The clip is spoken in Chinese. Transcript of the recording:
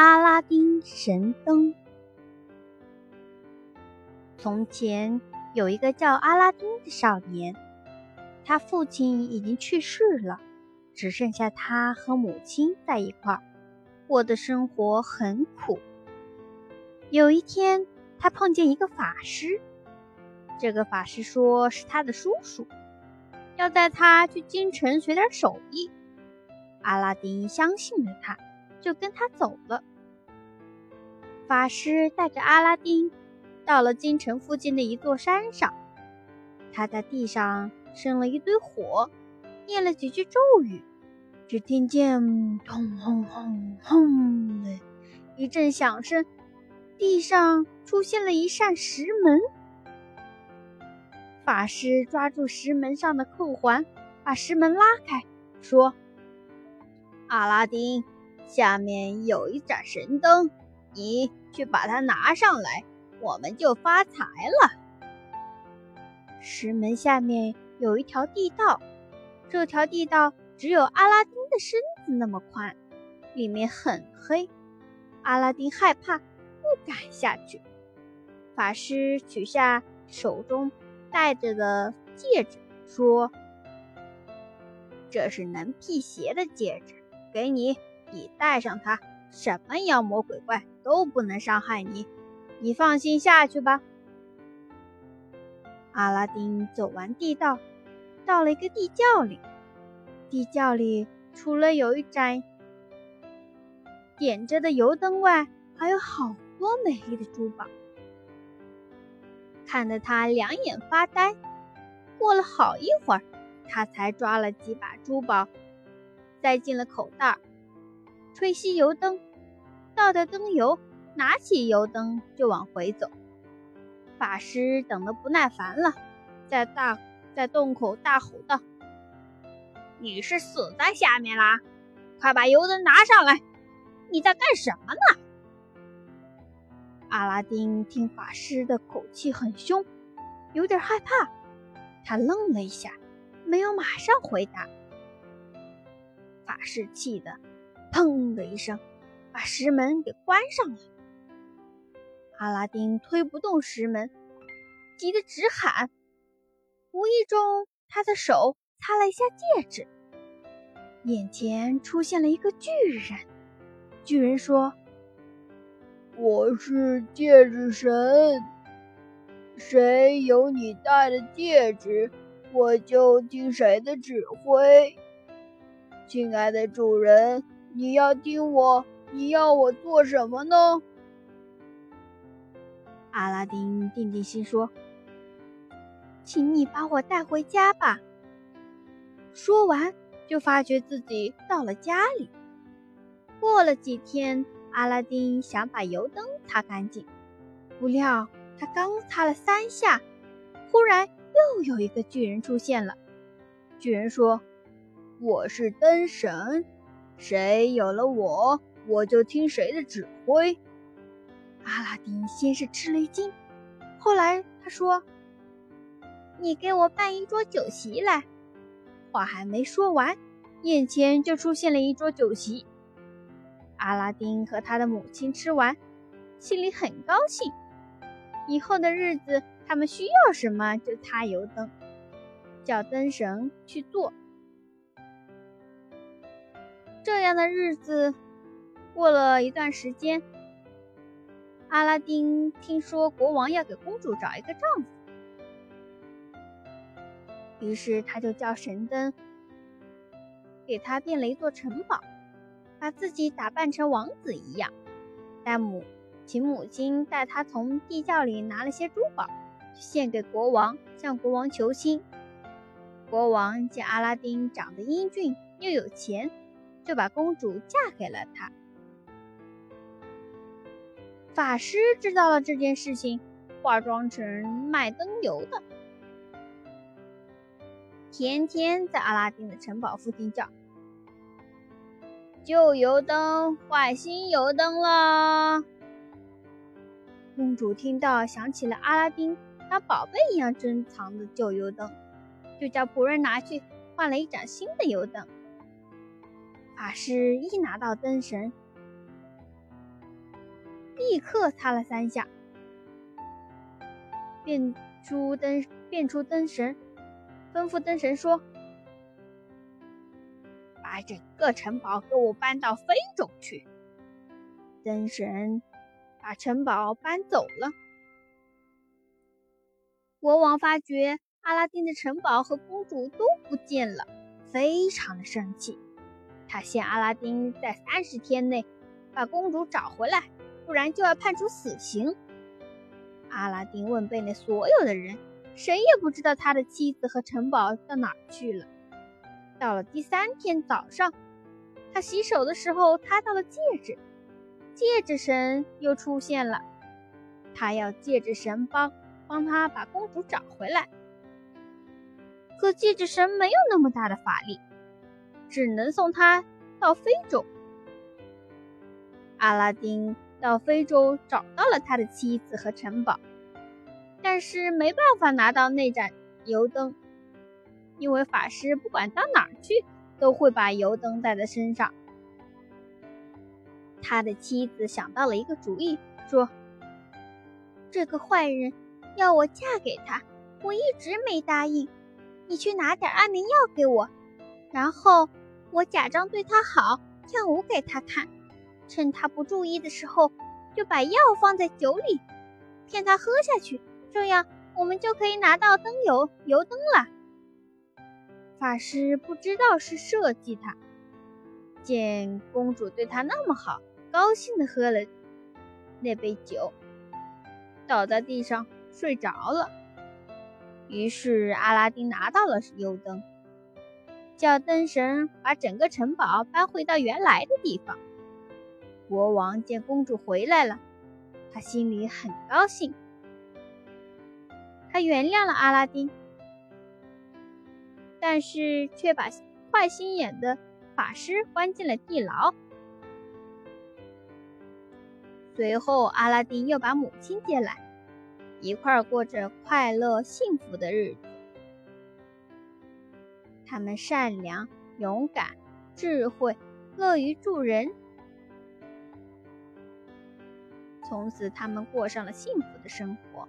阿拉丁神灯。从前有一个叫阿拉丁的少年，他父亲已经去世了，只剩下他和母亲在一块儿，过的生活很苦。有一天，他碰见一个法师，这个法师说是他的叔叔，要带他去京城学点手艺。阿拉丁相信了他。就跟他走了。法师带着阿拉丁到了京城附近的一座山上，他在地上生了一堆火，念了几句咒语，只听见“轰轰轰轰”的一阵响声，地上出现了一扇石门。法师抓住石门上的扣环，把石门拉开，说：“阿拉丁。”下面有一盏神灯，你去把它拿上来，我们就发财了。石门下面有一条地道，这条地道只有阿拉丁的身子那么宽，里面很黑。阿拉丁害怕，不敢下去。法师取下手中戴着的戒指，说：“这是能辟邪的戒指，给你。”你戴上它，什么妖魔鬼怪都不能伤害你。你放心下去吧。阿拉丁走完地道，到了一个地窖里。地窖里除了有一盏点着的油灯外，还有好多美丽的珠宝，看得他两眼发呆。过了好一会儿，他才抓了几把珠宝，塞进了口袋。吹熄油灯，倒掉灯油，拿起油灯就往回走。法师等得不耐烦了，在大在洞口大吼道：“你是死在下面啦！快把油灯拿上来！你在干什么呢？”阿拉丁听法师的口气很凶，有点害怕，他愣了一下，没有马上回答。法师气得。砰的一声，把石门给关上了。阿拉丁推不动石门，急得直喊。无意中，他的手擦了一下戒指，眼前出现了一个巨人。巨人说：“我是戒指神，谁有你戴的戒指，我就听谁的指挥。亲爱的主人。”你要听我？你要我做什么呢？阿拉丁定定心说：“请你把我带回家吧。”说完，就发觉自己到了家里。过了几天，阿拉丁想把油灯擦干净，不料他刚擦了三下，忽然又有一个巨人出现了。巨人说：“我是灯神。”谁有了我，我就听谁的指挥。阿拉丁先是吃了一惊，后来他说：“你给我办一桌酒席来。”话还没说完，眼前就出现了一桌酒席。阿拉丁和他的母亲吃完，心里很高兴。以后的日子，他们需要什么就擦油灯，叫灯神去做。这样的日子过了一段时间，阿拉丁听说国王要给公主找一个丈夫，于是他就叫神灯给他变了一座城堡，把自己打扮成王子一样，带母请母亲带他从地窖里拿了些珠宝，献给国王，向国王求亲。国王见阿拉丁长得英俊又有钱。就把公主嫁给了他。法师知道了这件事情，化妆成卖灯油的，天天在阿拉丁的城堡附近叫：“旧油灯换新油灯了。”公主听到，想起了阿拉丁当宝贝一样珍藏的旧油灯，就叫仆人拿去换了一盏新的油灯。法师一拿到灯神，立刻擦了三下，变出灯，变出灯神，吩咐灯神说：“把整个城堡给我搬到非洲去。”灯神把城堡搬走了。国王发觉阿拉丁的城堡和公主都不见了，非常的生气。他限阿拉丁在三十天内把公主找回来，不然就要判处死刑。阿拉丁问贝内所有的人，谁也不知道他的妻子和城堡到哪儿去了。到了第三天早上，他洗手的时候，他到了戒指，戒指神又出现了，他要戒指神帮。帮他把公主找回来，可戒指神没有那么大的法力，只能送他到非洲。阿拉丁到非洲找到了他的妻子和城堡，但是没办法拿到那盏油灯，因为法师不管到哪儿去都会把油灯带在身上。他的妻子想到了一个主意，说：“这个坏人。”要我嫁给他，我一直没答应。你去拿点安眠药给我，然后我假装对他好，跳舞给他看。趁他不注意的时候，就把药放在酒里，骗他喝下去。这样我们就可以拿到灯油油灯了。法师不知道是设计他，见公主对他那么好，高兴的喝了那杯酒，倒在地上。睡着了，于是阿拉丁拿到了油灯，叫灯神把整个城堡搬回到原来的地方。国王见公主回来了，他心里很高兴，他原谅了阿拉丁，但是却把坏心眼的法师关进了地牢。随后，阿拉丁又把母亲接来。一块儿过着快乐幸福的日子。他们善良、勇敢、智慧，乐于助人。从此，他们过上了幸福的生活。